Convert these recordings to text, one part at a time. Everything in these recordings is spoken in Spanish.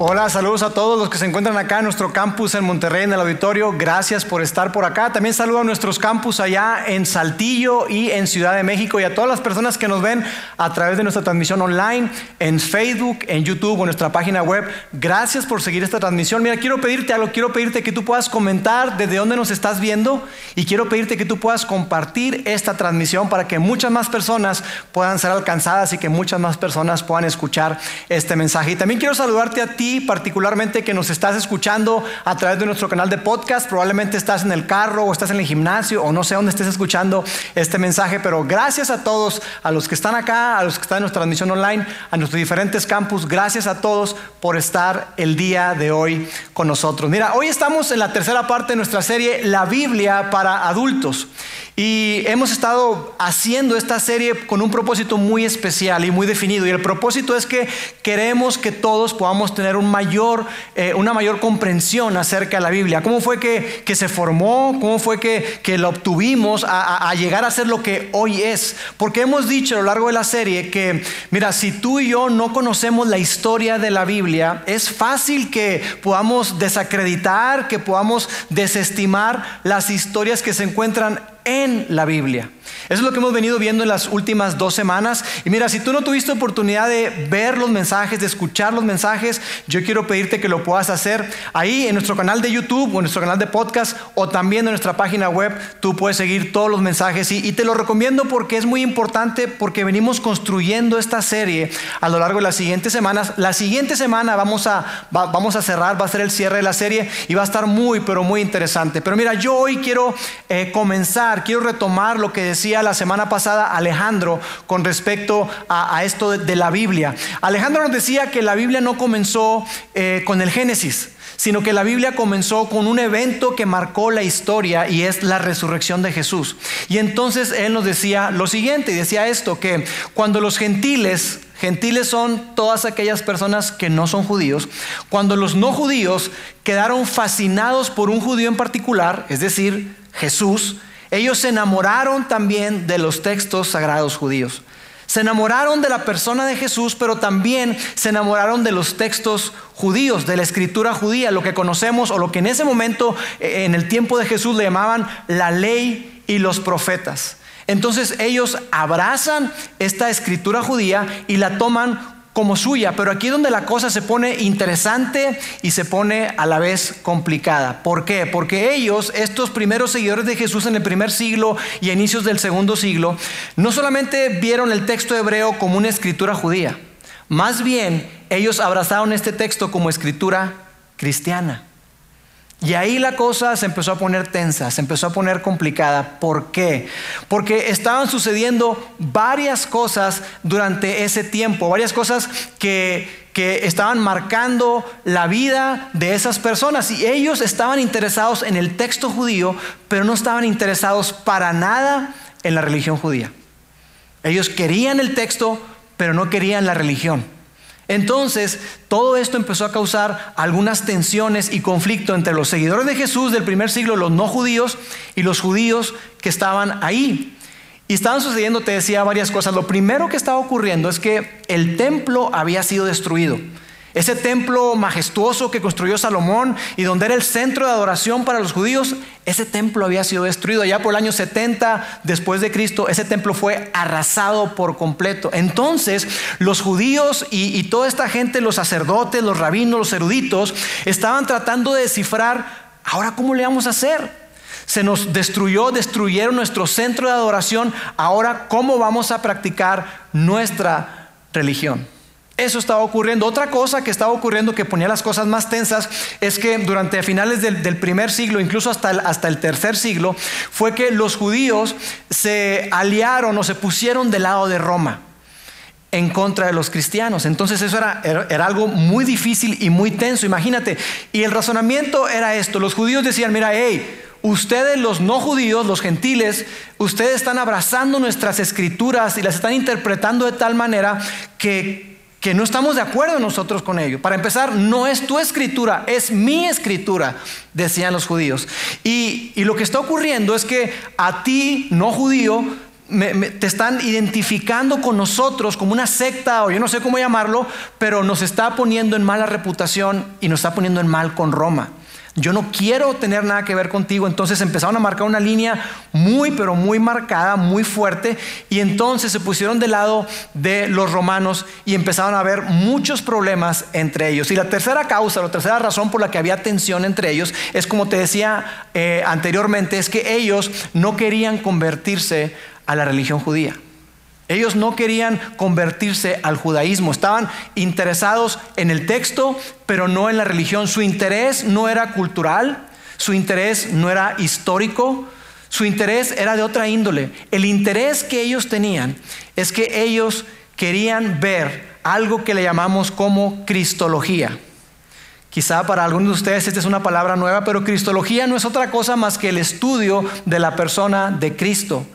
Hola, saludos a todos los que se encuentran acá en nuestro campus en Monterrey, en el auditorio. Gracias por estar por acá. También saludo a nuestros campus allá en Saltillo y en Ciudad de México y a todas las personas que nos ven a través de nuestra transmisión online, en Facebook, en YouTube o en nuestra página web. Gracias por seguir esta transmisión. Mira, quiero pedirte algo, quiero pedirte que tú puedas comentar desde dónde nos estás viendo y quiero pedirte que tú puedas compartir esta transmisión para que muchas más personas puedan ser alcanzadas y que muchas más personas puedan escuchar este mensaje. Y también quiero saludarte a ti particularmente que nos estás escuchando a través de nuestro canal de podcast. Probablemente estás en el carro o estás en el gimnasio o no sé dónde estés escuchando este mensaje, pero gracias a todos, a los que están acá, a los que están en nuestra transmisión online, a nuestros diferentes campus, gracias a todos por estar el día de hoy con nosotros. Mira, hoy estamos en la tercera parte de nuestra serie La Biblia para adultos. Y hemos estado haciendo esta serie con un propósito muy especial y muy definido. Y el propósito es que queremos que todos podamos tener eh, una mayor comprensión acerca de la Biblia. ¿Cómo fue que, se formó? ¿Cómo fue que, que lo obtuvimos a, a, llegar a ser lo que hoy es? Porque hemos dicho a lo largo de la serie que, mira, si tú y yo no conocemos la historia de la Biblia, es fácil que podamos desacreditar, que podamos desestimar las historias que se encuentran en la Biblia. Eso es lo que hemos venido viendo en las últimas dos semanas. Y mira, si tú no tuviste oportunidad de ver los mensajes, de escuchar los mensajes, yo quiero pedirte que lo puedas hacer ahí en nuestro canal de YouTube o en nuestro canal de podcast o también en nuestra página web. Tú puedes seguir todos los mensajes y, te lo recomiendo porque es muy importante porque venimos construyendo esta serie a lo largo de las siguientes semanas. La siguiente semana vamos a, vamos a cerrar, va a ser el cierre de la serie y va a estar muy, pero muy interesante. Pero mira, yo hoy quiero eh, comenzar, quiero retomar lo que decía la semana pasada Alejandro con respecto a, esto de, la Biblia. Alejandro nos decía que la Biblia no comenzó eh, con el Génesis sino que la Biblia comenzó con un evento que marcó la historia y es la resurrección de Jesús. Y entonces él nos decía lo siguiente, y decía esto, que cuando los gentiles, gentiles son todas aquellas personas que no son judíos, cuando los no judíos quedaron fascinados por un judío en particular, es decir, Jesús, ellos se enamoraron también de los textos sagrados judíos. Se enamoraron de la persona de Jesús, pero también se enamoraron de los textos judíos, de la escritura judía, lo que conocemos o lo que en ese momento, eh, en el tiempo de Jesús, le llamaban la ley y los profetas. Entonces ellos abrazan esta escritura judía y la toman como suya, pero aquí es donde la cosa se pone interesante y se pone a la vez complicada. ¿Por qué? Porque ellos, estos primeros seguidores de Jesús en el primer siglo y inicios del segundo siglo, no solamente vieron el texto hebreo como una escritura judía, más bien ellos abrazaron este texto como escritura cristiana. Y ahí la cosa se empezó a poner tensa, se empezó a poner complicada. ¿Por qué? Porque estaban sucediendo varias cosas durante ese tiempo, varias cosas que, que estaban marcando la vida de esas personas. Y ellos estaban interesados en el texto judío, pero no estaban interesados para nada en la religión judía. Ellos querían el texto, pero no querían la religión. Entonces, todo esto empezó a causar algunas tensiones y conflicto entre los seguidores de Jesús del primer siglo, los no judíos, y los judíos que estaban ahí. Y estaban sucediendo, te decía, varias cosas. Lo primero que estaba ocurriendo es que el templo había sido destruido. Ese templo majestuoso que construyó Salomón y donde era el centro de adoración para los judíos, ese templo había sido destruido. Ya por el año 70 después de Cristo, ese templo fue arrasado por completo. Entonces, los judíos y, y toda esta gente, los sacerdotes, los rabinos, los eruditos, estaban tratando de descifrar, ahora cómo le vamos a hacer. Se nos destruyó, destruyeron nuestro centro de adoración. Ahora, ¿cómo vamos a practicar nuestra religión? Eso estaba ocurriendo. Otra cosa que estaba ocurriendo que ponía las cosas más tensas es que durante finales del, primer siglo, incluso hasta el, hasta el, tercer siglo, fue que los judíos se aliaron o se pusieron del lado de Roma en contra de los cristianos. Entonces eso era, era, algo muy difícil y muy tenso, imagínate. Y el razonamiento era esto, los judíos decían, mira, hey, ustedes los no judíos, los gentiles, ustedes están abrazando nuestras escrituras y las están interpretando de tal manera que, que no estamos de acuerdo nosotros con ello. Para empezar, no es tu escritura, es mi escritura, decían los judíos. Y, lo que está ocurriendo es que a ti, no judío, te están identificando con nosotros como una secta o yo no sé cómo llamarlo, pero nos está poniendo en mala reputación y nos está poniendo en mal con Roma. Yo no quiero tener nada que ver contigo. Entonces empezaron a marcar una línea muy, pero muy marcada, muy fuerte. Y entonces se pusieron del lado de los romanos y empezaron a haber muchos problemas entre ellos. Y la tercera causa, la tercera razón por la que había tensión entre ellos es, como te decía eh, anteriormente, es que ellos no querían convertirse a la religión judía. Ellos no querían convertirse al judaísmo, estaban interesados en el texto, pero no en la religión. Su interés no era cultural, su interés no era histórico, su interés era de otra índole. El interés que ellos tenían es que ellos querían ver algo que le llamamos como cristología. Quizá para algunos de ustedes esta es una palabra nueva, pero cristología no es otra cosa más que el estudio de la persona de Cristo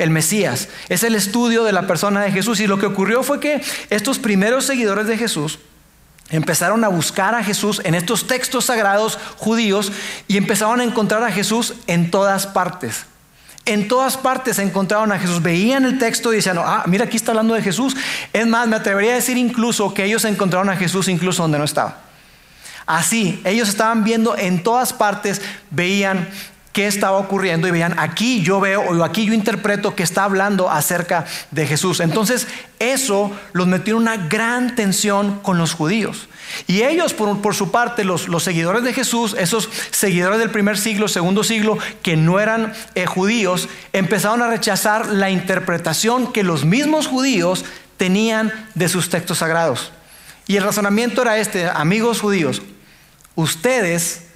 el Mesías. Es el estudio de la persona de Jesús. Y lo que ocurrió fue que estos primeros seguidores de Jesús empezaron a buscar a Jesús en estos textos sagrados judíos y empezaron a encontrar a Jesús en todas partes. En todas partes encontraron a Jesús. Veían el texto y decían, ah, mira, aquí está hablando de Jesús. Es más, me atrevería a decir incluso que ellos encontraron a Jesús incluso donde no estaba. Así, ellos estaban viendo en todas partes, veían qué estaba ocurriendo y veían, aquí yo veo o aquí yo interpreto que está hablando acerca de Jesús. Entonces eso los metió en una gran tensión con los judíos. Y ellos, por, su parte, los, seguidores de Jesús, esos seguidores del primer siglo, segundo siglo, que no eran eh, judíos, empezaron a rechazar la interpretación que los mismos judíos tenían de sus textos sagrados. Y el razonamiento era este, amigos judíos, ustedes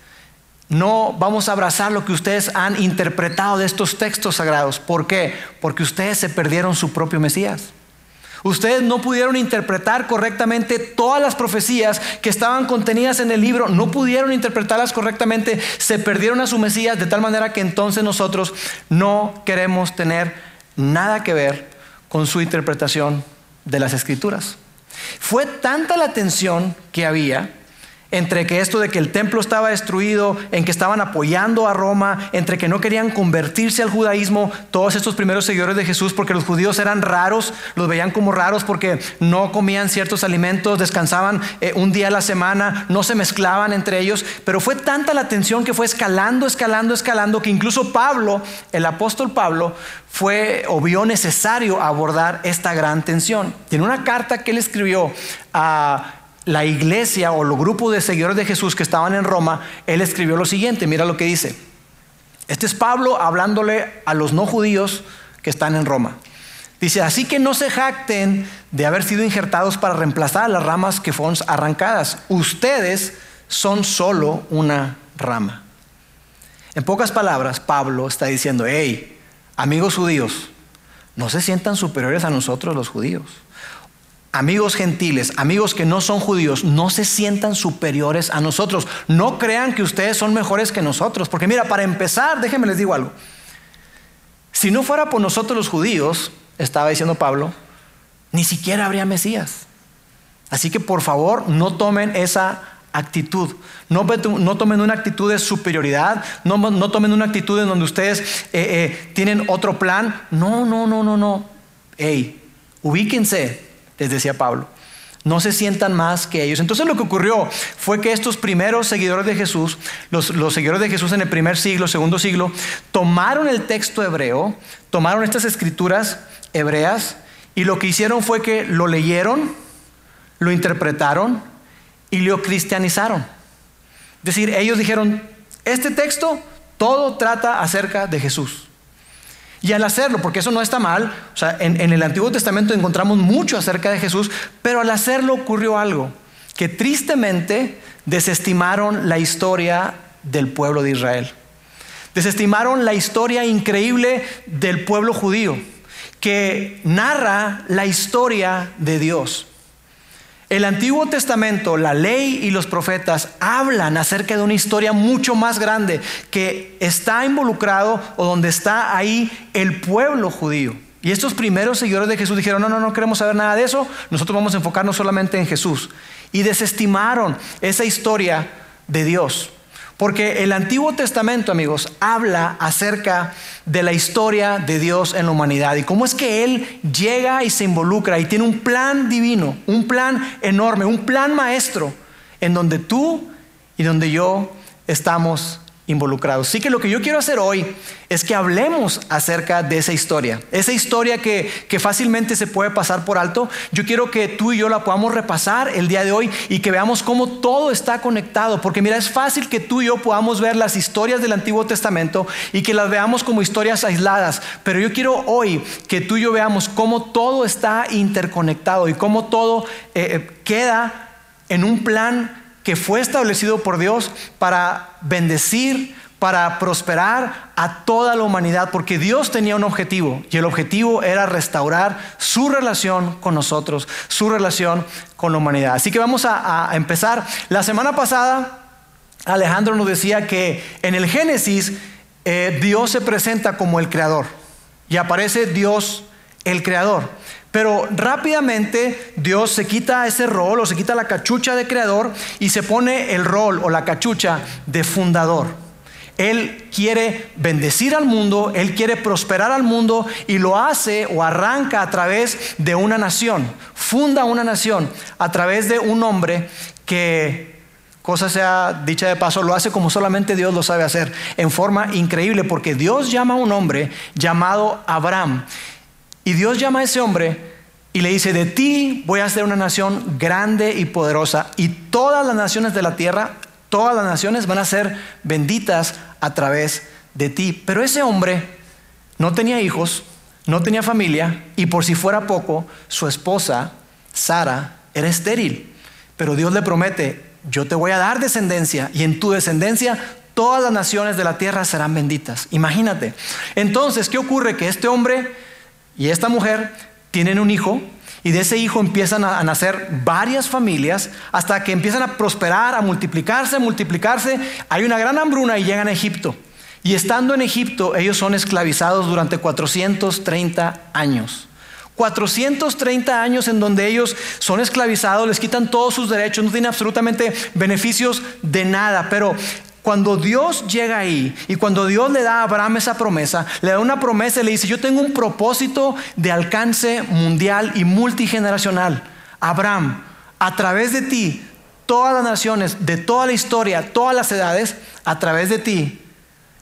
no vamos a abrazar lo que ustedes han interpretado de estos textos sagrados. ¿Por qué? Porque ustedes se perdieron su propio Mesías. Ustedes no pudieron interpretar correctamente todas las profecías que estaban contenidas en el libro, no pudieron interpretarlas correctamente, se perdieron a su Mesías de tal manera que entonces nosotros no queremos tener nada que ver con su interpretación de las escrituras. Fue tanta la tensión que había entre que esto de que el templo estaba destruido, en que estaban apoyando a Roma, entre que no querían convertirse al judaísmo, todos estos primeros seguidores de Jesús, porque los judíos eran raros, los veían como raros porque no comían ciertos alimentos, descansaban eh, un día a la semana, no se mezclaban entre ellos, pero fue tanta la tensión que fue escalando, escalando, escalando, que incluso Pablo, el apóstol Pablo, fue o vio necesario abordar esta gran tensión. Tiene una carta que él escribió a la iglesia o los grupos de seguidores de Jesús que estaban en Roma, él escribió lo siguiente, mira lo que dice. Este es Pablo hablándole a los no judíos que están en Roma. Dice, así que no se jacten de haber sido injertados para reemplazar las ramas que fueron arrancadas. Ustedes son solo una rama. En pocas palabras, Pablo está diciendo, hey, amigos judíos, no se sientan superiores a nosotros los judíos amigos gentiles, amigos que no son judíos, no se sientan superiores a nosotros. No crean que ustedes son mejores que nosotros. Porque mira, para empezar, déjenme les digo algo. Si no fuera por nosotros los judíos, estaba diciendo Pablo, ni siquiera habría Mesías. Así que por favor no tomen esa actitud. No, tomen una actitud de superioridad, no, tomen una actitud en donde ustedes eh, eh, tienen otro plan. No, no, no, no, no. Hey, ubíquense les decía Pablo. No se sientan más que ellos. Entonces lo que ocurrió fue que estos primeros seguidores de Jesús, los, seguidores de Jesús en el primer siglo, segundo siglo, tomaron el texto hebreo, tomaron estas escrituras hebreas y lo que hicieron fue que lo leyeron, lo interpretaron y lo cristianizaron. Es decir, ellos dijeron, este texto todo trata acerca de Jesús. Y al hacerlo, porque eso no está mal, o sea, en, el Antiguo Testamento encontramos mucho acerca de Jesús, pero al hacerlo ocurrió algo, que tristemente desestimaron la historia del pueblo de Israel. Desestimaron la historia increíble del pueblo judío, que narra la historia de Dios. El Antiguo Testamento, la ley y los profetas hablan acerca de una historia mucho más grande que está involucrado o donde está ahí el pueblo judío. Y estos primeros seguidores de Jesús dijeron, no, no, no queremos saber nada de eso, nosotros vamos a enfocarnos solamente en Jesús. Y desestimaron esa historia de Dios. Porque el Antiguo Testamento, amigos, habla acerca de la historia de Dios en la humanidad y cómo es que Él llega y se involucra y tiene un plan divino, un plan enorme, un plan maestro, en donde tú y donde yo estamos involucrados. Así que lo que yo quiero hacer hoy es que hablemos acerca de esa historia, esa historia que, que, fácilmente se puede pasar por alto. Yo quiero que tú y yo la podamos repasar el día de hoy y que veamos cómo todo está conectado, porque mira, es fácil que tú y yo podamos ver las historias del Antiguo Testamento y que las veamos como historias aisladas, pero yo quiero hoy que tú y yo veamos cómo todo está interconectado y cómo todo eh, eh, queda en un plan que fue establecido por Dios para bendecir, para prosperar a toda la humanidad, porque Dios tenía un objetivo y el objetivo era restaurar su relación con nosotros, su relación con la humanidad. Así que vamos a, empezar. La semana pasada Alejandro nos decía que en el Génesis eh, Dios se presenta como el creador y aparece Dios el creador. Pero rápidamente Dios se quita ese rol o se quita la cachucha de creador y se pone el rol o la cachucha de fundador. Él quiere bendecir al mundo, Él quiere prosperar al mundo y lo hace o arranca a través de una nación, funda una nación a través de un hombre que, cosa sea dicha de paso, lo hace como solamente Dios lo sabe hacer, en forma increíble, porque Dios llama a un hombre llamado Abraham. Y Dios llama a ese hombre y le dice, de ti voy a hacer una nación grande y poderosa y todas las naciones de la tierra, todas las naciones van a ser benditas a través de ti. Pero ese hombre no tenía hijos, no tenía familia y por si fuera poco, su esposa, Sara, era estéril. Pero Dios le promete, yo te voy a dar descendencia y en tu descendencia todas las naciones de la tierra serán benditas. Imagínate. Entonces, ¿qué ocurre? Que este hombre y esta mujer tienen un hijo y de ese hijo empiezan a nacer varias familias hasta que empiezan a prosperar, a multiplicarse, a multiplicarse. Hay una gran hambruna y llegan a Egipto. Y estando en Egipto, ellos son esclavizados durante 430 años. 430 años en donde ellos son esclavizados, les quitan todos sus derechos, no tienen absolutamente beneficios de nada, pero cuando Dios llega ahí y cuando Dios le da a Abraham esa promesa, le da una promesa y le dice, yo tengo un propósito de alcance mundial y multigeneracional. Abraham, a través de ti, todas las naciones, de toda la historia, todas las edades, a través de ti,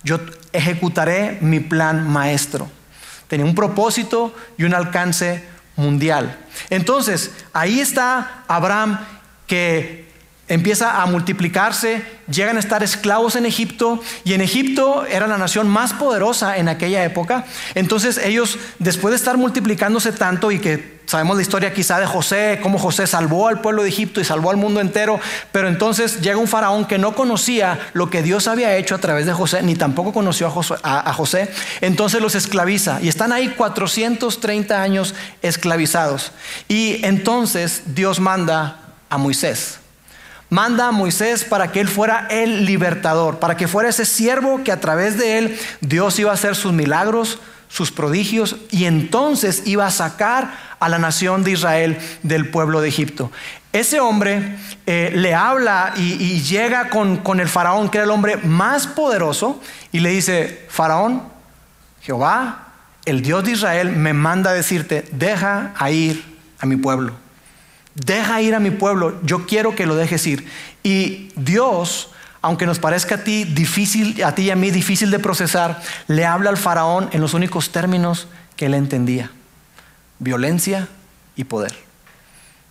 yo ejecutaré mi plan maestro. Tenía un propósito y un alcance mundial. Entonces, ahí está Abraham que empieza a multiplicarse, llegan a estar esclavos en Egipto y en Egipto era la nación más poderosa en aquella época. Entonces ellos, después de estar multiplicándose tanto y que sabemos la historia quizá de José, cómo José salvó al pueblo de Egipto y salvó al mundo entero, pero entonces llega un faraón que no conocía lo que Dios había hecho a través de José, ni tampoco conoció a José, entonces los esclaviza y están ahí 430 años esclavizados. Y entonces Dios manda a Moisés manda a Moisés para que él fuera el libertador, para que fuera ese siervo que a través de él Dios iba a hacer sus milagros, sus prodigios, y entonces iba a sacar a la nación de Israel del pueblo de Egipto. Ese hombre eh, le habla y, llega con, con el faraón, que era el hombre más poderoso, y le dice, faraón, Jehová, el Dios de Israel, me manda decirte, deja a ir a mi pueblo. Deja ir a mi pueblo, yo quiero que lo dejes ir. Y Dios, aunque nos parezca a ti difícil, a ti y a mí difícil de procesar, le habla al faraón en los únicos términos que él entendía: violencia y poder.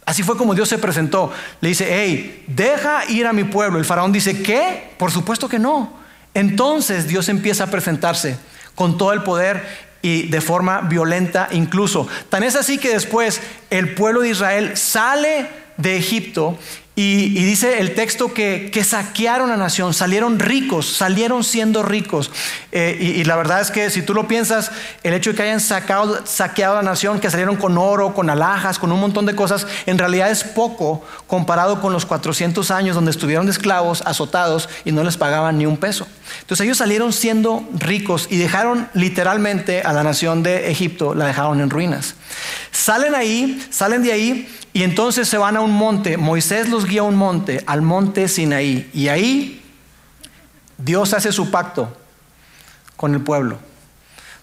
Así fue como Dios se presentó. Le dice, hey, deja ir a mi pueblo. El faraón dice, ¿qué? Por supuesto que no. Entonces Dios empieza a presentarse con todo el poder y de forma violenta incluso. Tan es así que después el pueblo de Israel sale de Egipto Y, dice el texto que, saquearon la nación, salieron ricos, salieron siendo ricos. Eh, y, la verdad es que si tú lo piensas, el hecho de que hayan saqueado la nación, que salieron con oro, con alhajas, con un montón de cosas, en realidad es poco comparado con los 400 años donde estuvieron de esclavos, azotados y no les pagaban ni un peso. Entonces ellos salieron siendo ricos y dejaron literalmente a la nación de Egipto, la dejaron en ruinas. Salen ahí, salen de ahí y entonces se van a un monte. Moisés los guía a un monte, al monte Sinaí. Y ahí Dios hace su pacto con el pueblo.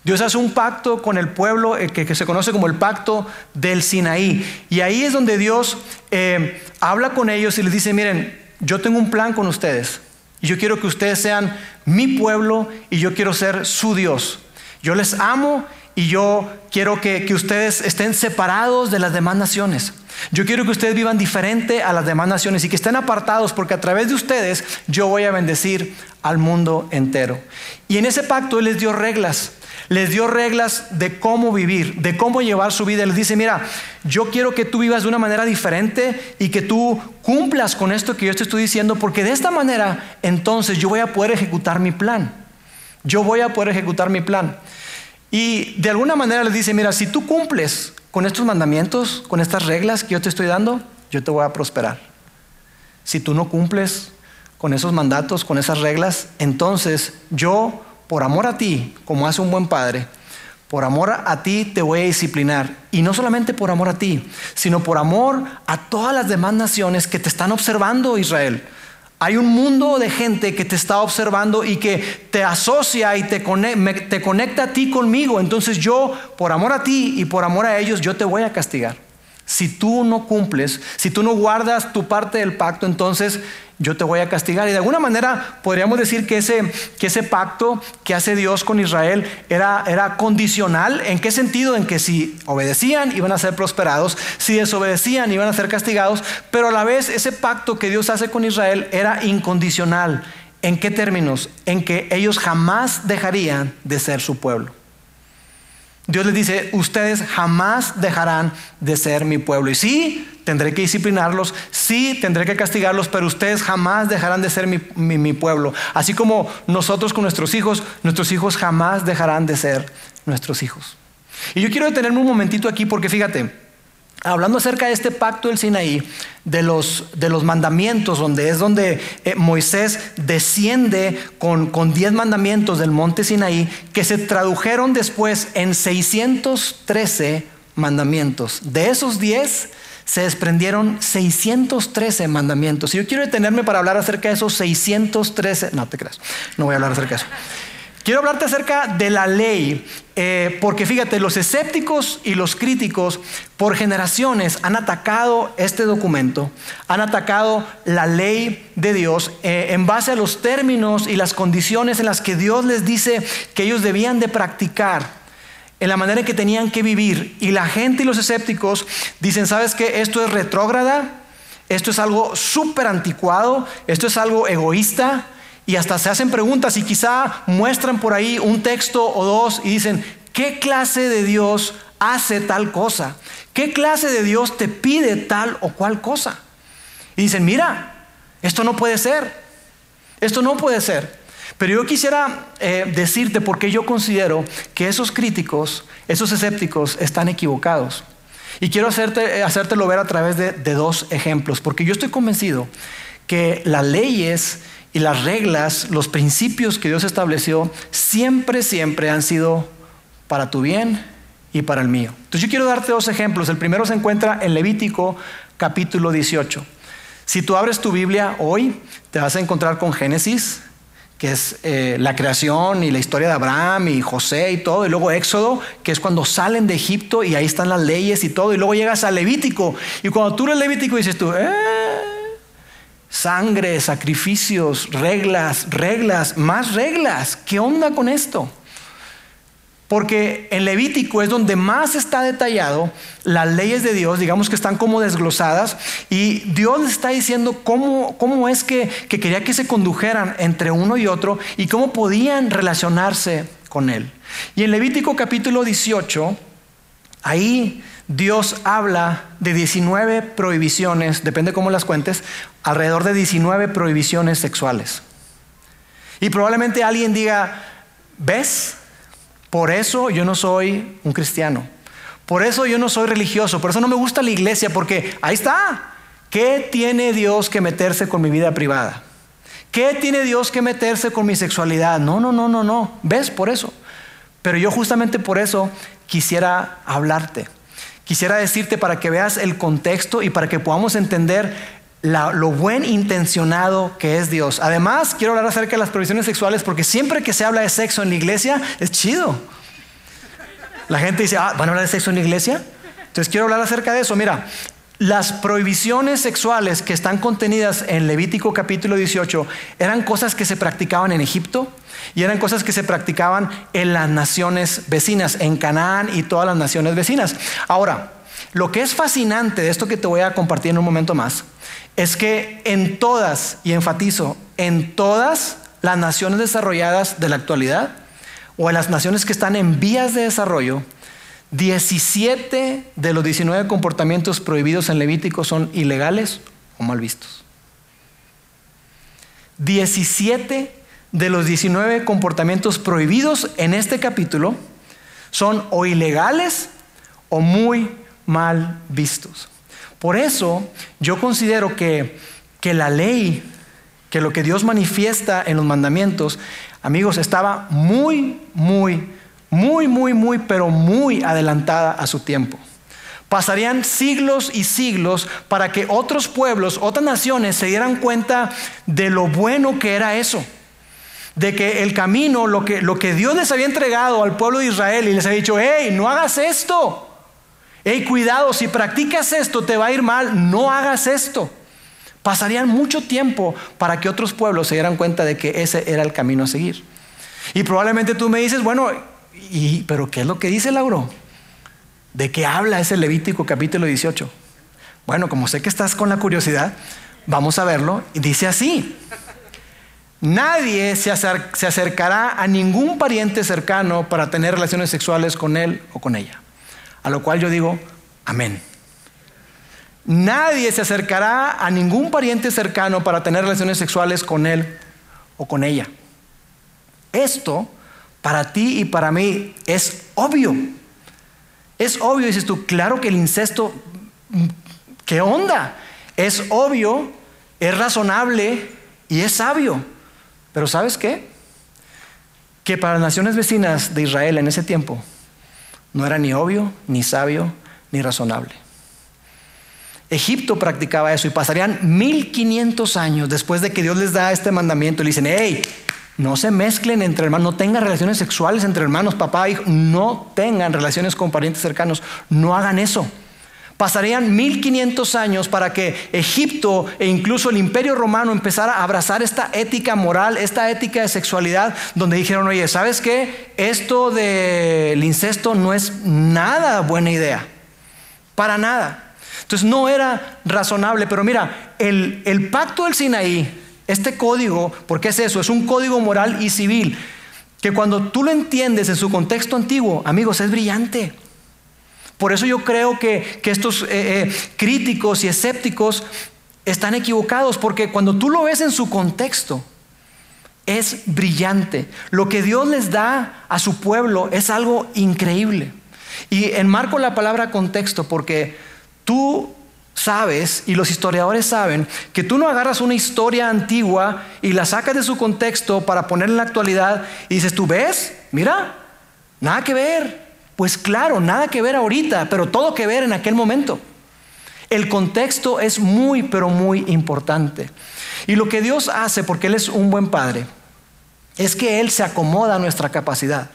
Dios hace un pacto con el pueblo eh, que, se conoce como el pacto del Sinaí. Y ahí es donde Dios eh, habla con ellos y les dice, miren, yo tengo un plan con ustedes. Y yo quiero que ustedes sean mi pueblo y yo quiero ser su Dios. Yo les amo y yo quiero que, que ustedes estén separados de las demás naciones. Yo quiero que ustedes vivan diferente a las demás naciones y que estén apartados porque a través de ustedes yo voy a bendecir al mundo entero. Y en ese pacto Él les dio reglas, les dio reglas de cómo vivir, de cómo llevar su vida. Les dice, mira, yo quiero que tú vivas de una manera diferente y que tú cumplas con esto que yo te estoy diciendo porque de esta manera entonces yo voy a poder ejecutar mi plan. Yo voy a poder ejecutar mi plan. Y de alguna manera les dice, mira, si tú cumples con estos mandamientos, con estas reglas que yo te estoy dando, yo te voy a prosperar. Si tú no cumples con esos mandatos, con esas reglas, entonces yo, por amor a ti, como hace un buen padre, por amor a ti te voy a disciplinar. Y no solamente por amor a ti, sino por amor a todas las demás naciones que te están observando, Israel. Hay un mundo de gente que te está observando y que te asocia y te, te conecta a ti conmigo. Entonces yo, por amor a ti y por amor a ellos, yo te voy a castigar. Si tú no cumples, si tú no guardas tu parte del pacto, entonces yo te voy a castigar. Y de alguna manera podríamos decir que ese, pacto que hace Dios con Israel era condicional. ¿En qué sentido? En que si obedecían iban a ser prosperados, si desobedecían iban a ser castigados, pero a la vez ese pacto que Dios hace con Israel era incondicional. ¿En qué términos? En que ellos jamás dejarían de ser su pueblo. Dios les dice, ustedes jamás dejarán de ser mi pueblo. Y sí, tendré que disciplinarlos, sí, tendré que castigarlos, pero ustedes jamás dejarán de ser mi, pueblo. Así como nosotros con nuestros hijos, nuestros hijos jamás dejarán de ser nuestros hijos. Y yo quiero detenerme un momentito aquí porque fíjate, hablando acerca de este pacto del Sinaí, de los, de los mandamientos, donde es donde eh, Moisés desciende con, con diez mandamientos del monte Sinaí, que se tradujeron después en 613 mandamientos. De esos diez se desprendieron 613 mandamientos. Y yo quiero detenerme para hablar acerca de esos 613, no te creas, no voy a hablar acerca de eso. Quiero hablarte acerca de la ley, eh, porque fíjate, los escépticos y los críticos por generaciones han atacado este documento, han atacado la ley de Dios eh, en base a los términos y las condiciones en las que Dios les dice que ellos debían de practicar en la manera en que tenían que vivir. Y la gente y los escépticos dicen, ¿sabes qué? Esto es retrógrada, esto es algo súper anticuado, esto es algo egoísta, y hasta se hacen preguntas y quizá muestran por ahí un texto o dos y dicen, ¿qué clase de Dios hace tal cosa? ¿Qué clase de Dios te pide tal o cual cosa? Y dicen, mira, esto no puede ser, esto no puede ser. Pero yo quisiera eh, decirte por qué yo considero que esos críticos, esos escépticos están equivocados. Y quiero hacerte, hacértelo ver a través de, de dos ejemplos, porque yo estoy convencido que las leyes y las reglas, los principios que Dios estableció, siempre, siempre han sido para tu bien y para el mío. Entonces yo quiero darte dos ejemplos. El primero se encuentra en Levítico capítulo 18. Si tú abres tu Biblia hoy, te vas a encontrar con Génesis, que es eh, la creación y la historia de Abraham y José y todo, y luego Éxodo, que es cuando salen de Egipto y ahí están las leyes y todo, y luego llegas a Levítico, y cuando tú lees Levítico dices tú, eh, Sangre, sacrificios, reglas, reglas, más reglas. ¿Qué onda con esto? Porque en Levítico es donde más está detallado las leyes de Dios, digamos que están como desglosadas, y Dios está diciendo cómo, cómo es que, que quería que se condujeran entre uno y otro y cómo podían relacionarse con Él. Y en Levítico capítulo 18, ahí Dios habla de 19 prohibiciones, depende cómo las cuentes, alrededor de 19 prohibiciones sexuales. Y probablemente alguien diga, ¿ves? Por eso yo no soy un cristiano. Por eso yo no soy religioso. Por eso no me gusta la iglesia, porque ahí está. ¿Qué tiene Dios que meterse con mi vida privada? ¿Qué tiene Dios que meterse con mi sexualidad? No, no, no, no, no. ¿Ves? Por eso. Pero yo justamente por eso quisiera hablarte. Quisiera decirte para que veas el contexto y para que podamos entender lo buen intencionado que es Dios. Además, quiero hablar acerca de las provisiones sexuales porque siempre que se habla de sexo en la iglesia es chido. La gente dice, ah, ¿van a hablar de sexo en la iglesia? Entonces quiero hablar acerca de eso. Mira, las prohibiciones sexuales que están contenidas en Levítico capítulo 18 eran cosas que se practicaban en Egipto y eran cosas que se practicaban en las naciones vecinas, en Canaán y todas las naciones vecinas. Ahora, lo que es fascinante de esto que te voy a compartir en un momento más es que en todas, y enfatizo, en todas las naciones desarrolladas de la actualidad, o en las naciones que están en vías de desarrollo, 17 de los 19 comportamientos prohibidos en Levítico son ilegales o mal vistos. 17 de los 19 comportamientos prohibidos en este capítulo son o ilegales o muy mal vistos. Por eso yo considero que, que la ley, que lo que Dios manifiesta en los mandamientos, amigos, estaba muy, muy, muy, muy, muy, pero muy adelantada a su tiempo. Pasarían siglos y siglos para que otros pueblos, otras naciones se dieran cuenta de lo bueno que era eso. De que el camino, lo que, lo que Dios les había entregado al pueblo de Israel y les había dicho, hey, no hagas esto. Hey, cuidado, si practicas esto te va a ir mal, no hagas esto. Pasarían mucho tiempo para que otros pueblos se dieran cuenta de que ese era el camino a seguir. Y probablemente tú me dices, bueno, ¿y, ¿pero qué es lo que dice Lauro? ¿De qué habla ese Levítico capítulo 18? Bueno, como sé que estás con la curiosidad, vamos a verlo. Y dice así, nadie se acercará a ningún pariente cercano para tener relaciones sexuales con él o con ella. A lo cual yo digo, amén. Nadie se acercará a ningún pariente cercano para tener relaciones sexuales con él o con ella. Esto para ti y para mí es obvio. Es obvio, dices tú, claro que el incesto, ¿qué onda? Es obvio, es razonable y es sabio. Pero ¿sabes qué? Que para las naciones vecinas de Israel en ese tiempo, no era ni obvio, ni sabio, ni razonable. Egipto practicaba eso y pasarían 1500 años después de que Dios les da este mandamiento y le dicen, hey, no se mezclen entre hermanos, no tengan relaciones sexuales entre hermanos, papá, hijo, no tengan relaciones con parientes cercanos, no hagan eso. Pasarían 1500 años para que Egipto e incluso el imperio romano empezara a abrazar esta ética moral, esta ética de sexualidad, donde dijeron, oye, ¿sabes qué? Esto del incesto no es nada buena idea, para nada. Entonces no era razonable, pero mira, el, el pacto del Sinaí, este código, ¿por qué es eso? Es un código moral y civil, que cuando tú lo entiendes en su contexto antiguo, amigos, es brillante. Por eso yo creo que, estos eh, eh, críticos y escépticos están equivocados, porque cuando tú lo ves en su contexto, es brillante. Lo que Dios les da a su pueblo es algo increíble. Y enmarco la palabra contexto porque tú sabes y los historiadores saben que tú no agarras una historia antigua y la sacas de su contexto para ponerla en la actualidad y dices, tú ves, mira, nada que ver. Pues claro, nada que ver ahorita, pero todo que ver en aquel momento. El contexto es muy, pero muy importante. Y lo que Dios hace, porque Él es un buen padre, es que Él se acomoda a nuestra capacidad.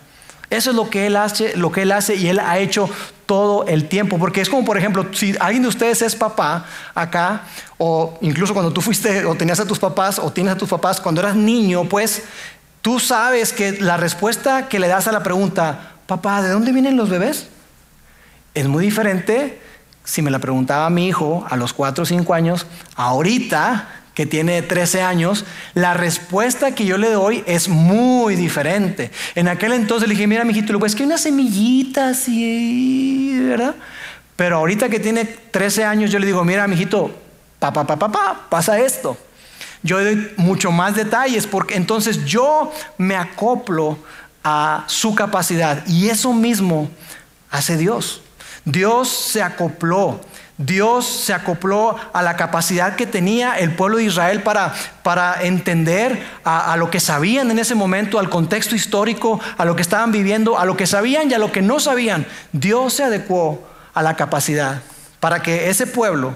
Eso es lo que Él hace, lo que Él hace y Él ha hecho todo el tiempo. Porque es como, por ejemplo, si alguien de ustedes es papá acá, o incluso cuando tú fuiste o tenías a tus papás o tienes a tus papás cuando eras niño, pues tú sabes que la respuesta que le das a la pregunta, papá, ¿de dónde vienen los bebés? Es muy diferente si me la preguntaba mi hijo a los 4 o 5 años, ahorita que tiene 13 años, la respuesta que yo le doy es muy diferente. En aquel entonces le dije, mira, mijito, pues que una semillita así, ¿verdad? Pero ahorita que tiene 13 años, yo le digo, mira, mijito, papá, papá, papá, pasa esto. Yo doy mucho más detalles porque entonces yo me acoplo a su capacidad y eso mismo hace Dios. Dios se acopló. Dios se acopló a la capacidad que tenía el pueblo de Israel para, para entender a, a, lo que sabían en ese momento, al contexto histórico, a lo que estaban viviendo, a lo que sabían y a lo que no sabían. Dios se adecuó a la capacidad para que ese pueblo,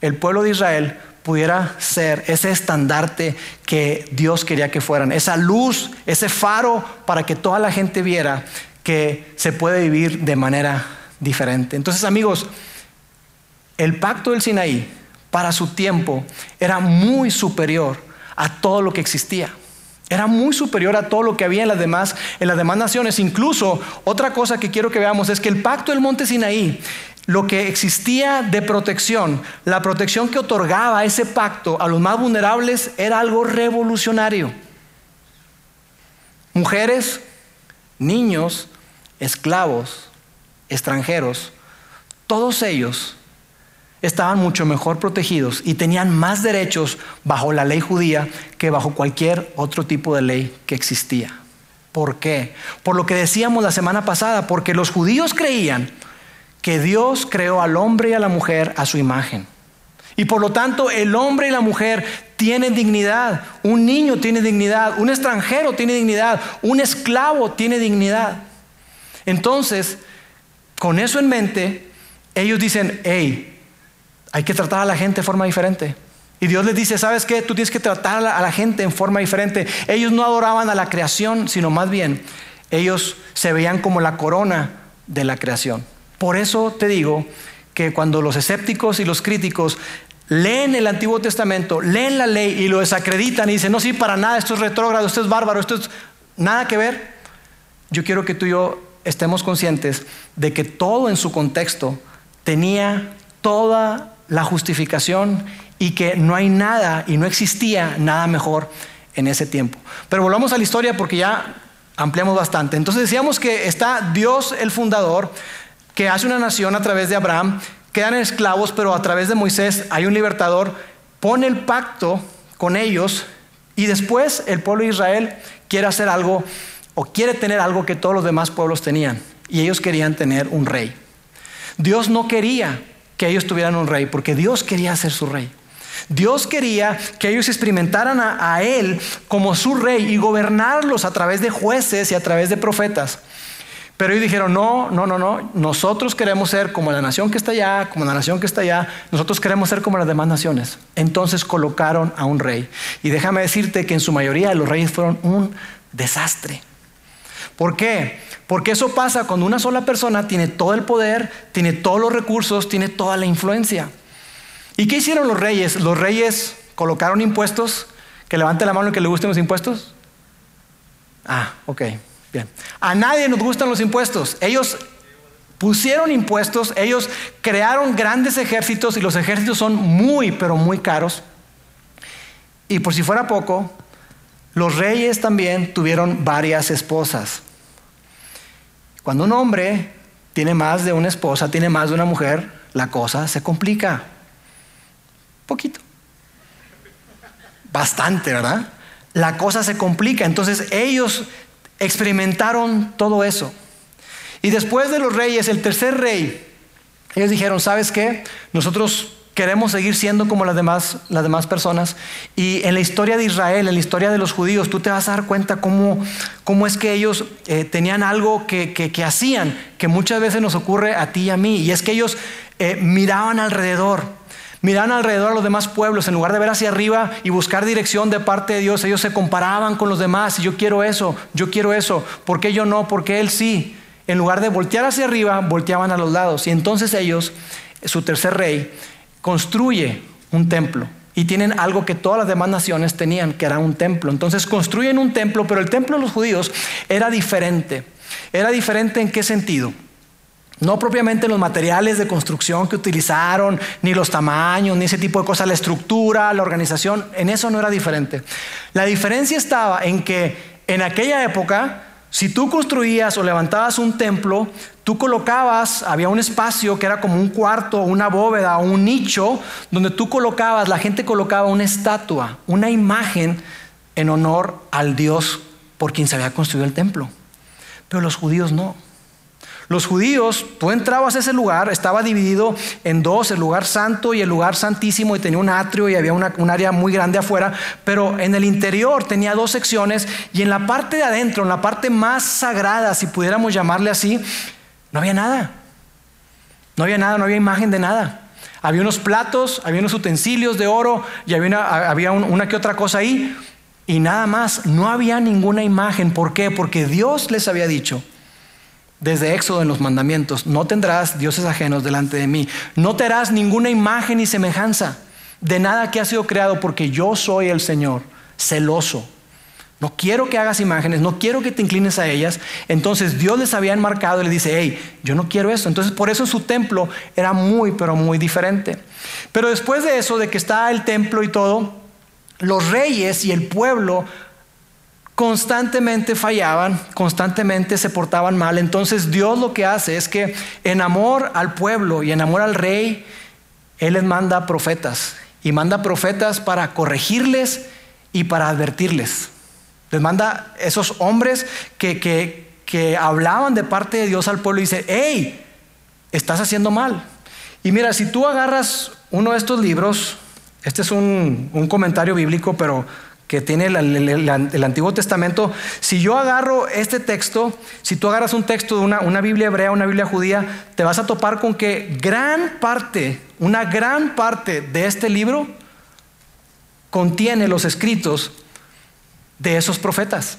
el pueblo de Israel, pudiera ser ese estandarte que Dios quería que fueran, esa luz, ese faro para que toda la gente viera que se puede vivir de manera diferente. Entonces, amigos, el pacto del Sinaí para su tiempo era muy superior a todo lo que existía. Era muy superior a todo lo que había en las demás, en las demás naciones. Incluso otra cosa que quiero que veamos es que el pacto del monte Sinaí, lo que existía de protección, la protección que otorgaba ese pacto a los más vulnerables era algo revolucionario. Mujeres, niños, esclavos, extranjeros, todos ellos estaban mucho mejor protegidos y tenían más derechos bajo la ley judía que bajo cualquier otro tipo de ley que existía. ¿Por qué? Por lo que decíamos la semana pasada, porque los judíos creían que Dios creó al hombre y a la mujer a su imagen. Y por lo tanto el hombre y la mujer tienen dignidad, un niño tiene dignidad, un extranjero tiene dignidad, un esclavo tiene dignidad. Entonces, con eso en mente, ellos dicen, hey, hay que tratar a la gente de forma diferente. Y Dios les dice, ¿sabes qué? Tú tienes que tratar a la gente en forma diferente. Ellos no adoraban a la creación, sino más bien ellos se veían como la corona de la creación. Por eso te digo que cuando los escépticos y los críticos leen el Antiguo Testamento, leen la ley y lo desacreditan y dicen, no, sí, para nada, esto es retrógrado, esto es bárbaro, esto es nada que ver, yo quiero que tú y yo estemos conscientes de que todo en su contexto tenía toda la justificación y que no hay nada y no existía nada mejor en ese tiempo. Pero volvamos a la historia porque ya ampliamos bastante. Entonces decíamos que está Dios el fundador, que hace una nación a través de Abraham, quedan esclavos, pero a través de Moisés hay un libertador, pone el pacto con ellos y después el pueblo de Israel quiere hacer algo o quiere tener algo que todos los demás pueblos tenían y ellos querían tener un rey. Dios no quería que ellos tuvieran un rey, porque Dios quería ser su rey. Dios quería que ellos experimentaran a, Él como su rey y gobernarlos a través de jueces y a través de profetas. Pero ellos dijeron, no, no, no, no, nosotros queremos ser como la nación que está allá, como la nación que está allá, nosotros queremos ser como las demás naciones. Entonces colocaron a un rey. Y déjame decirte que en su mayoría los reyes fueron un desastre. ¿Por qué? Porque eso pasa cuando una sola persona tiene todo el poder, tiene todos los recursos, tiene toda la influencia. ¿Y qué hicieron los reyes? Los reyes colocaron impuestos. Que levante la mano el que le gusten los impuestos. Ah, ok, A nadie nos gustan los impuestos. Ellos pusieron impuestos, ellos crearon grandes ejércitos y los ejércitos son muy, pero muy caros. Y por si fuera poco, los reyes también tuvieron varias esposas. Cuando un hombre tiene más de una esposa, tiene más de una mujer, la cosa se complica. Poquito. Bastante, ¿verdad? La cosa se complica. Entonces ellos experimentaron todo eso. Y después de los reyes, el tercer rey, ellos dijeron, ¿sabes qué? Nosotros queremos seguir siendo como las demás, las demás personas. Y en la historia de Israel, en la historia de los judíos, tú te vas a dar cuenta cómo, cómo es que ellos eh, tenían algo que, que, hacían, que muchas veces nos ocurre a ti y a mí. Y es que ellos eh, miraban alrededor. Miraban alrededor a los demás pueblos, en lugar de ver hacia arriba y buscar dirección de parte de Dios, ellos se comparaban con los demás y yo quiero eso, yo quiero eso, ¿por qué yo no? ¿Por qué él sí? En lugar de voltear hacia arriba, volteaban a los lados. Y entonces ellos, su tercer rey, construye un templo. Y tienen algo que todas las demás naciones tenían, que era un templo. Entonces construyen un templo, pero el templo de los judíos era diferente. ¿Era diferente en qué sentido? No propiamente los materiales de construcción que utilizaron, ni los tamaños, ni ese tipo de cosas, la estructura, la organización, en eso no era diferente. La diferencia estaba en que en aquella época, si tú construías o levantabas un templo, tú colocabas, había un espacio que era como un cuarto, una bóveda, un nicho, donde tú colocabas, la gente colocaba una estatua, una imagen en honor al Dios por quien se había construido el templo. Pero los judíos no. Los judíos, tú entrabas a ese lugar, estaba dividido en dos, el lugar santo y el lugar santísimo, y tenía un atrio y había un área muy grande afuera, pero en el interior tenía dos secciones y en la parte de adentro, en la parte más sagrada, si pudiéramos llamarle así, no había nada. No había nada, no había imagen de nada. Había unos platos, había unos utensilios de oro y había una, había una que otra cosa ahí y nada más. No había ninguna imagen. ¿Por qué? Porque Dios les había dicho desde Éxodo en los mandamientos, no tendrás dioses ajenos delante de mí, no te harás ninguna imagen ni semejanza de nada que ha sido creado, porque yo soy el Señor, celoso. No quiero que hagas imágenes, no quiero que te inclines a ellas. Entonces Dios les había enmarcado y le dice, hey, yo no quiero eso. Entonces por eso su templo era muy, pero muy diferente. Pero después de eso, de que está el templo y todo, los reyes y el pueblo constantemente fallaban, constantemente se portaban mal. Entonces Dios lo que hace es que en amor al pueblo y en amor al rey, Él les manda profetas y manda profetas para corregirles y para advertirles. Les manda esos hombres que, que, hablaban de parte de Dios al pueblo y dice, hey, estás haciendo mal. Y mira, si tú agarras uno de estos libros, este es un, un comentario bíblico, pero que tiene el, Antiguo Testamento, si yo agarro este texto, si tú agarras un texto de una, Biblia hebrea, una Biblia judía, te vas a topar con que gran parte, una gran parte de este libro contiene los escritos de esos profetas,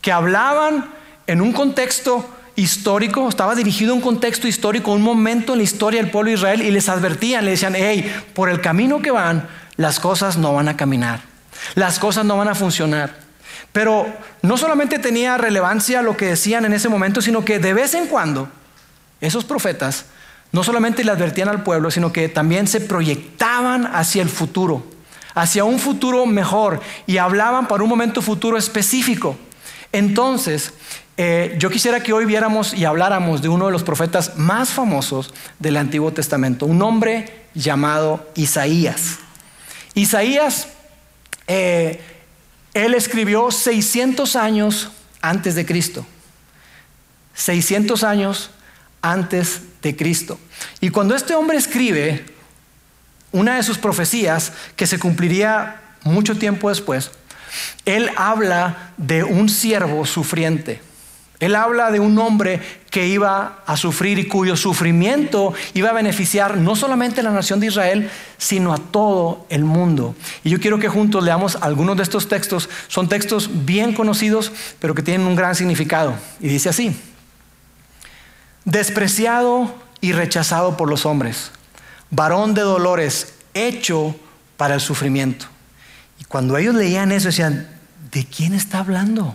que hablaban en un contexto histórico, estaba dirigido a un contexto histórico, un momento en la historia del pueblo Israel, y les advertían, le decían, hey, por el camino que van, las cosas no van a caminar. Las cosas no van a funcionar. Pero no solamente tenía relevancia lo que decían en ese momento, sino que de vez en cuando esos profetas no solamente le advertían al pueblo, sino que también se proyectaban hacia el futuro, hacia un futuro mejor y hablaban para un momento futuro específico. Entonces, eh, yo quisiera que hoy viéramos y habláramos de uno de los profetas más famosos del Antiguo Testamento, un hombre llamado Isaías. Isaías eh, él escribió 600 años antes de Cristo. 600 años antes de Cristo. Y cuando este hombre escribe una de sus profecías, que se cumpliría mucho tiempo después, él habla de un siervo sufriente. Él habla de un hombre que iba a sufrir y cuyo sufrimiento iba a beneficiar no solamente a la nación de Israel, sino a todo el mundo. Y yo quiero que juntos leamos algunos de estos textos. Son textos bien conocidos, pero que tienen un gran significado. Y dice así, despreciado y rechazado por los hombres, varón de dolores, hecho para el sufrimiento. Y cuando ellos leían eso decían, ¿de quién está hablando?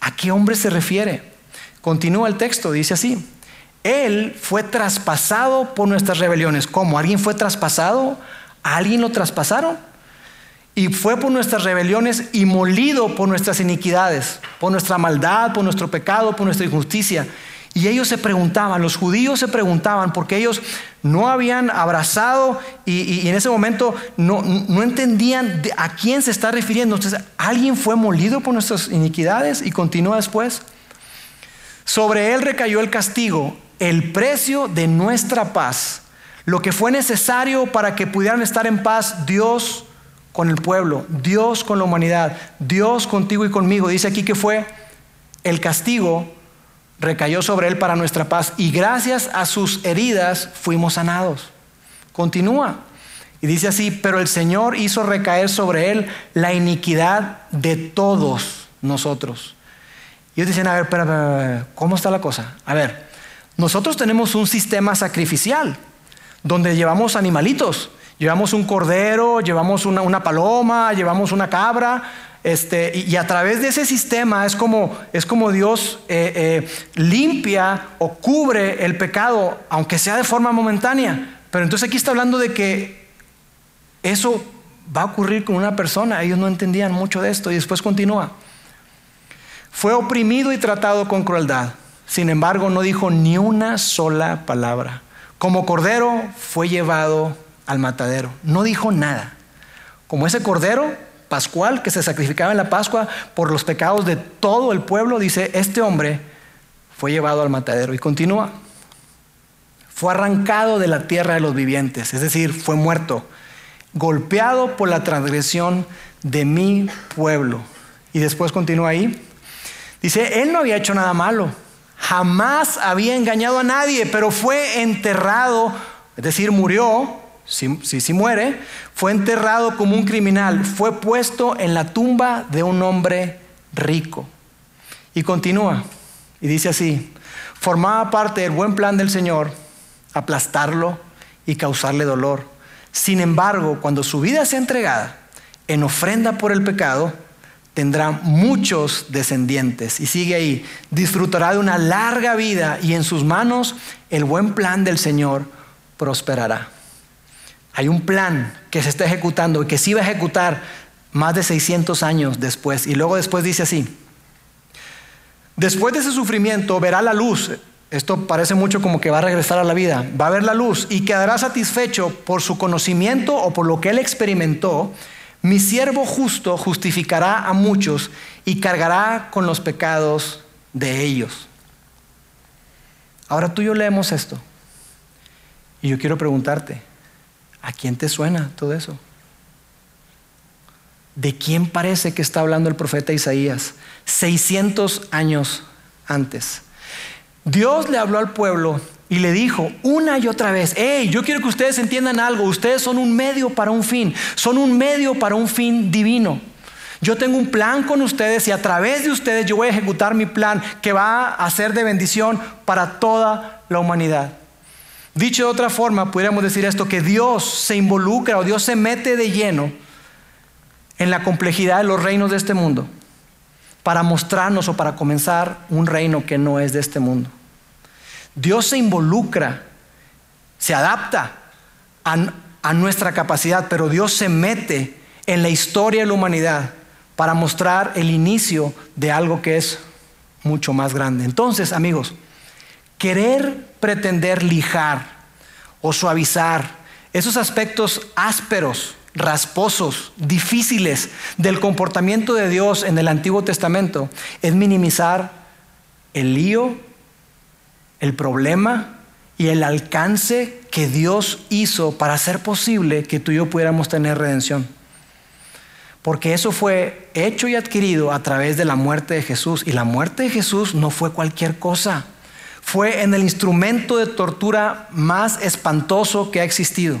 ¿A qué hombre se refiere? Continúa el texto, dice así. Él fue traspasado por nuestras rebeliones. ¿Cómo? ¿Alguien fue traspasado? ¿A alguien lo traspasaron? Y fue por nuestras rebeliones y molido por nuestras iniquidades, por nuestra maldad, por nuestro pecado, por nuestra injusticia. Y ellos se preguntaban, los judíos se preguntaban, porque ellos no habían abrazado y, en ese momento no, no entendían a quién se está refiriendo. Entonces, ¿alguien fue molido por nuestras iniquidades? Y continúa después. Sobre él recayó el castigo, el precio de nuestra paz, lo que fue necesario para que pudieran estar en paz Dios con el pueblo, Dios con la humanidad, Dios contigo y conmigo. Dice aquí que fue el castigo recayó sobre él para nuestra paz y gracias a sus heridas fuimos sanados. Continúa. Y dice así, pero el Señor hizo recaer sobre él la iniquidad de todos nosotros. Y ellos dicen, a ver, espera, ¿cómo está la cosa? A ver, nosotros tenemos un sistema sacrificial donde llevamos animalitos. Llevamos un cordero, llevamos una, paloma, llevamos una cabra, este, y, a través de ese sistema es como, es como Dios eh, eh, limpia o cubre el pecado, aunque sea de forma momentánea. Pero entonces aquí está hablando de que eso va a ocurrir con una persona. Ellos no entendían mucho de esto y después continúa. Fue oprimido y tratado con crueldad. Sin embargo, no dijo ni una sola palabra. Como cordero fue llevado al matadero. No dijo nada. Como ese cordero pascual que se sacrificaba en la Pascua por los pecados de todo el pueblo, dice, este hombre fue llevado al matadero. Y continúa. Fue arrancado de la tierra de los vivientes, es decir, fue muerto, golpeado por la transgresión de mi pueblo. Y después continúa ahí. Dice, él no había hecho nada malo jamás había engañado a nadie, pero fue enterrado, es decir, murió, si, muere, fue enterrado como un criminal, fue puesto en la tumba de un hombre rico. Y continúa, y dice así, formaba parte del buen plan del Señor aplastarlo y causarle dolor. Sin embargo, cuando su vida sea entregada en ofrenda por el pecado, tendrá muchos descendientes. Y sigue ahí, disfrutará de una larga vida y en sus manos el buen plan del Señor prosperará. Hay un plan que se está ejecutando y que se va a ejecutar más de 600 años después. Y luego después dice así, después de ese sufrimiento verá la luz. Esto parece mucho como que va a regresar a la vida. Va a ver la luz y quedará satisfecho por su conocimiento o por lo que él experimentó mi siervo justo justificará a muchos y cargará con los pecados de ellos. Ahora tú y yo leemos esto. Y yo quiero preguntarte, ¿a quién te suena todo eso? ¿De quién parece que está hablando el profeta Isaías 600 años antes? Dios le habló al pueblo y le dijo una y otra vez, hey, yo quiero que ustedes entiendan algo, ustedes son un medio para un fin, son un medio para un fin divino. Yo tengo un plan con ustedes y a través de ustedes yo voy a ejecutar mi plan que va a ser de bendición para toda la humanidad. Dicho de otra forma, podríamos decir esto, que Dios se involucra o Dios se mete de lleno en la complejidad de los reinos de este mundo para mostrarnos o para comenzar un reino que no es de este mundo. Dios se involucra, se adapta a, nuestra capacidad, pero Dios se mete en la historia de la humanidad para mostrar el inicio de algo que es mucho más grande. Entonces, amigos, querer pretender lijar o suavizar esos aspectos ásperos, rasposos, difíciles del comportamiento de Dios en el Antiguo Testamento es minimizar el lío el problema y el alcance que Dios hizo para hacer posible que tú y yo pudiéramos tener redención. Porque eso fue hecho y adquirido a través de la muerte de Jesús. Y la muerte de Jesús no fue cualquier cosa. Fue en el instrumento de tortura más espantoso que ha existido.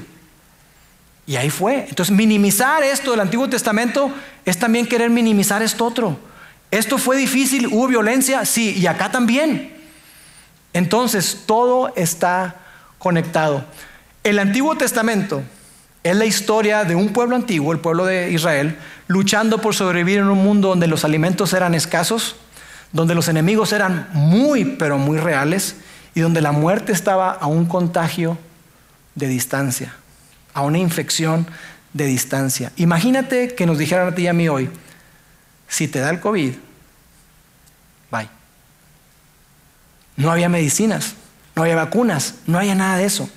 Y ahí fue. Entonces, minimizar esto del Antiguo Testamento es también querer minimizar esto otro. Esto fue difícil, hubo violencia, sí, y acá también. Entonces, todo está conectado. El Antiguo Testamento es la historia de un pueblo antiguo, el pueblo de Israel, luchando por sobrevivir en un mundo donde los alimentos eran escasos, donde los enemigos eran muy, pero muy reales, y donde la muerte estaba a un contagio de distancia, a una infección de distancia. Imagínate que nos dijeran a ti y a mí hoy, si te da el COVID, No había medicinas, no había vacunas, no había nada de eso.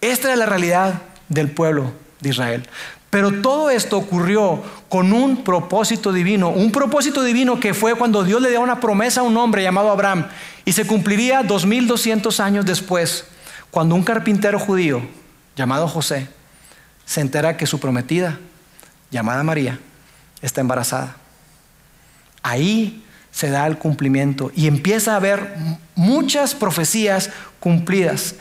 Esta era la realidad del pueblo de Israel. Pero todo esto ocurrió con un propósito divino, un propósito divino que fue cuando Dios le dio una promesa a un hombre llamado Abraham y se cumpliría 2200 años después, cuando un carpintero judío llamado José se entera que su prometida, llamada María, está embarazada. Ahí se da el cumplimiento y empieza a haber muchas profecías cumplidas.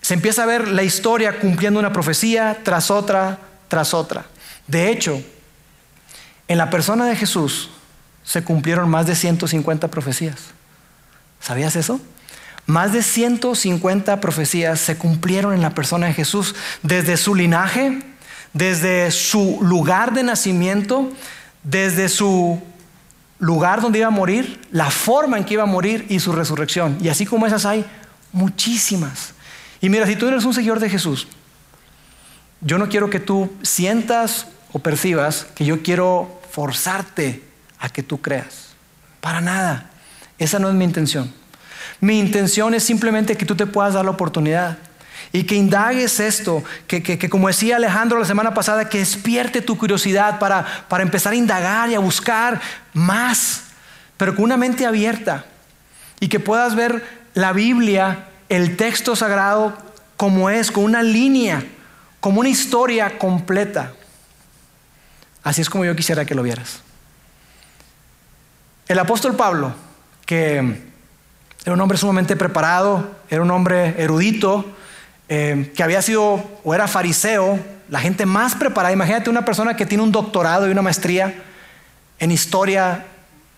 Se empieza a ver la historia cumpliendo una profecía tras otra, tras otra. De hecho, en la persona de Jesús se cumplieron más de 150 profecías. ¿Sabías eso? Más de 150 profecías se cumplieron en la persona de Jesús, desde su linaje, desde su lugar de nacimiento, desde su lugar donde iba a morir, la forma en que iba a morir y su resurrección. Y así como esas hay muchísimas. Y mira, si tú eres un seguidor de Jesús, yo no quiero que tú sientas o percibas que yo quiero forzarte a que tú creas. Para nada. Esa no es mi intención. Mi intención es simplemente que tú te puedas dar la oportunidad y que indagues esto, que, como decía Alejandro la semana pasada, que despierte tu curiosidad para, para empezar a indagar y a buscar más, pero con una mente abierta y que puedas ver la Biblia, el texto sagrado, como es, con una línea, como una historia completa. Así es como yo quisiera que lo vieras. El apóstol Pablo, que era un hombre sumamente preparado, era un hombre erudito, eh, que había sido o era fariseo, la gente más preparada. Imagínate una persona que tiene un doctorado y una maestría en historia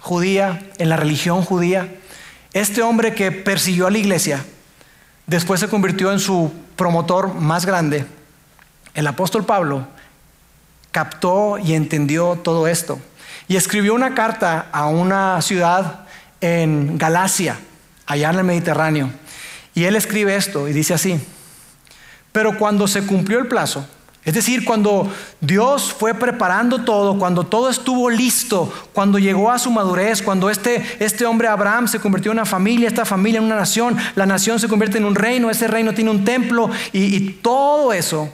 judía, en la religión judía. Este hombre que persiguió a la iglesia, después se convirtió en su promotor más grande. El apóstol Pablo captó y entendió todo esto y escribió una carta a una ciudad en Galacia, allá en el Mediterráneo. Y él escribe esto y dice así, pero cuando se cumplió el plazo, es decir, cuando Dios fue preparando todo, cuando todo estuvo listo, cuando llegó a su madurez, cuando este, este hombre Abraham se convirtió en una familia, esta familia en una nación, la nación se convierte en un reino, ese reino tiene un templo y, y todo eso,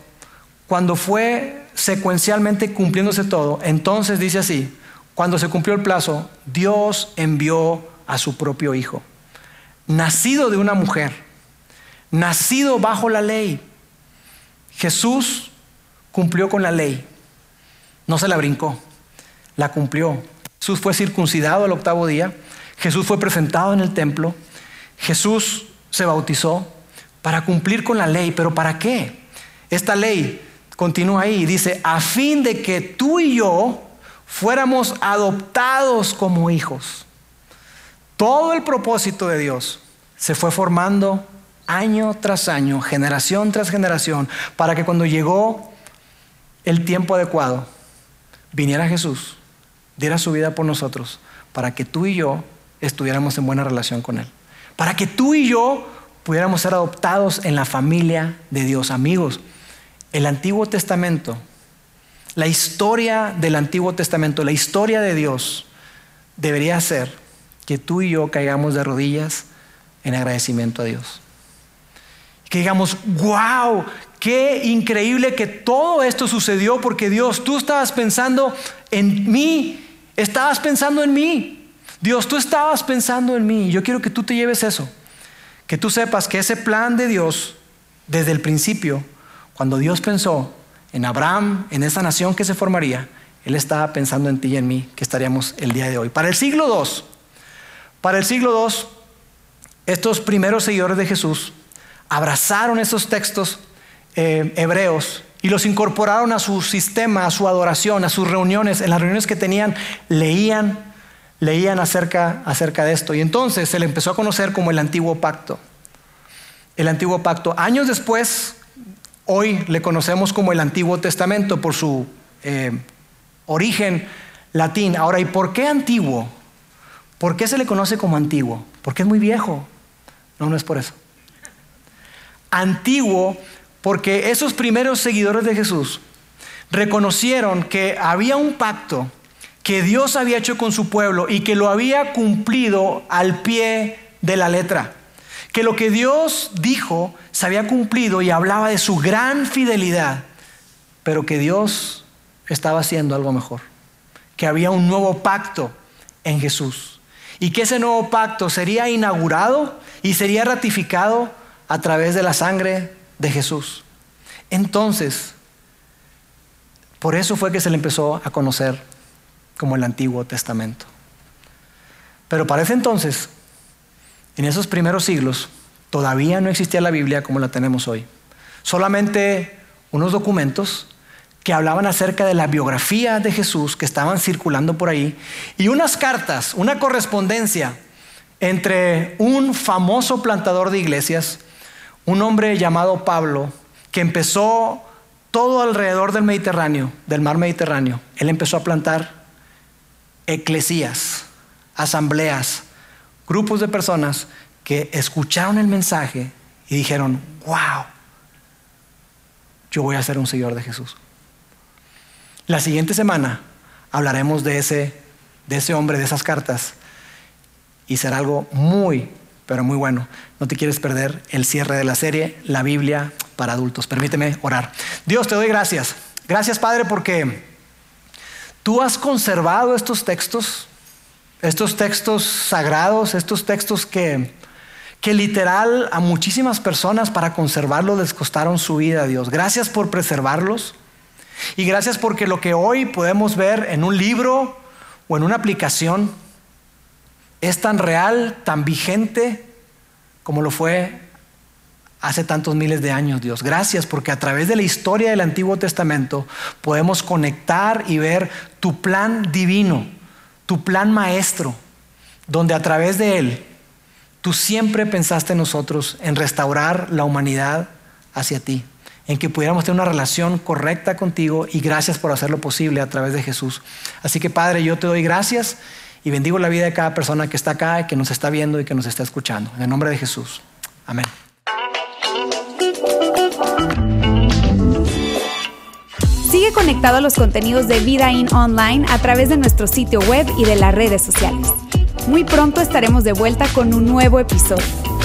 cuando fue secuencialmente cumpliéndose todo, entonces dice así, cuando se cumplió el plazo, Dios envió a su propio hijo, nacido de una mujer, nacido bajo la ley. Jesús cumplió con la ley, no se la brincó, la cumplió. Jesús fue circuncidado al octavo día, Jesús fue presentado en el templo, Jesús se bautizó para cumplir con la ley, pero ¿para qué? Esta ley continúa ahí y dice, a fin de que tú y yo fuéramos adoptados como hijos. Todo el propósito de Dios se fue formando año tras año, generación tras generación, para que cuando llegó el tiempo adecuado, viniera Jesús, diera su vida por nosotros, para que tú y yo estuviéramos en buena relación con Él. Para que tú y yo pudiéramos ser adoptados en la familia de Dios. Amigos, el Antiguo Testamento, la historia del Antiguo Testamento, la historia de Dios, debería ser que tú y yo caigamos de rodillas en agradecimiento a Dios. Que digamos, wow, qué increíble que todo esto sucedió porque Dios, tú estabas pensando en mí, estabas pensando en mí. Dios, tú estabas pensando en mí. Yo quiero que tú te lleves eso. Que tú sepas que ese plan de Dios, desde el principio, cuando Dios pensó en Abraham, en esa nación que se formaría, Él estaba pensando en ti y en mí, que estaríamos el día de hoy. Para el siglo II, para el siglo II, estos primeros seguidores de Jesús abrazaron esos textos eh, hebreos y los incorporaron a su sistema, a su adoración, a sus reuniones. En las reuniones que tenían, leían, leían acerca, acerca de esto. Y entonces se le empezó a conocer como el antiguo pacto. El antiguo pacto. Años después, hoy le conocemos como el Antiguo Testamento por su eh, origen latín. Ahora, ¿y por qué antiguo? ¿Por qué se le conoce como antiguo? Porque es muy viejo. No, no es por eso antiguo porque esos primeros seguidores de Jesús reconocieron que había un pacto que Dios había hecho con su pueblo y que lo había cumplido al pie de la letra. Que lo que Dios dijo se había cumplido y hablaba de su gran fidelidad, pero que Dios estaba haciendo algo mejor. Que había un nuevo pacto en Jesús. Y que ese nuevo pacto sería inaugurado y sería ratificado a través de la sangre de Jesús. Entonces, por eso fue que se le empezó a conocer como el Antiguo Testamento. Pero para ese entonces, en esos primeros siglos, todavía no existía la Biblia como la tenemos hoy. Solamente unos documentos que hablaban acerca de la biografía de Jesús que estaban circulando por ahí y unas cartas, una correspondencia entre un famoso plantador de iglesias un hombre llamado Pablo, que empezó todo alrededor del Mediterráneo, del mar Mediterráneo. Él empezó a plantar eclesías, asambleas, grupos de personas que escucharon el mensaje y dijeron, wow, yo voy a ser un seguidor de Jesús. La siguiente semana hablaremos de ese, de ese hombre, de esas cartas. y será algo muy, pero muy bueno. No te quieres perder el cierre de la serie, la Biblia para adultos. Permíteme orar. Dios, te doy gracias. Gracias, Padre, porque tú has conservado estos textos, estos textos sagrados, estos textos que, que literal a muchísimas personas para conservarlos les costaron su vida, Dios. Gracias por preservarlos. Y gracias porque lo que hoy podemos ver en un libro o en una aplicación es tan real, tan vigente como lo fue hace tantos miles de años, Dios. Gracias porque a través de la historia del Antiguo Testamento podemos conectar y ver tu plan divino, tu plan maestro, donde a través de él tú siempre pensaste en nosotros en restaurar la humanidad hacia ti en que pudiéramos tener una relación correcta contigo y gracias por hacerlo posible a través de Jesús. Así que Padre, yo te doy gracias y bendigo la vida de cada persona que está acá, que nos está viendo y que nos está escuchando. En el nombre de Jesús. Amén. Sigue conectado a los contenidos de Vida In Online a través de nuestro sitio web y de las redes sociales. Muy pronto estaremos de vuelta con un nuevo episodio.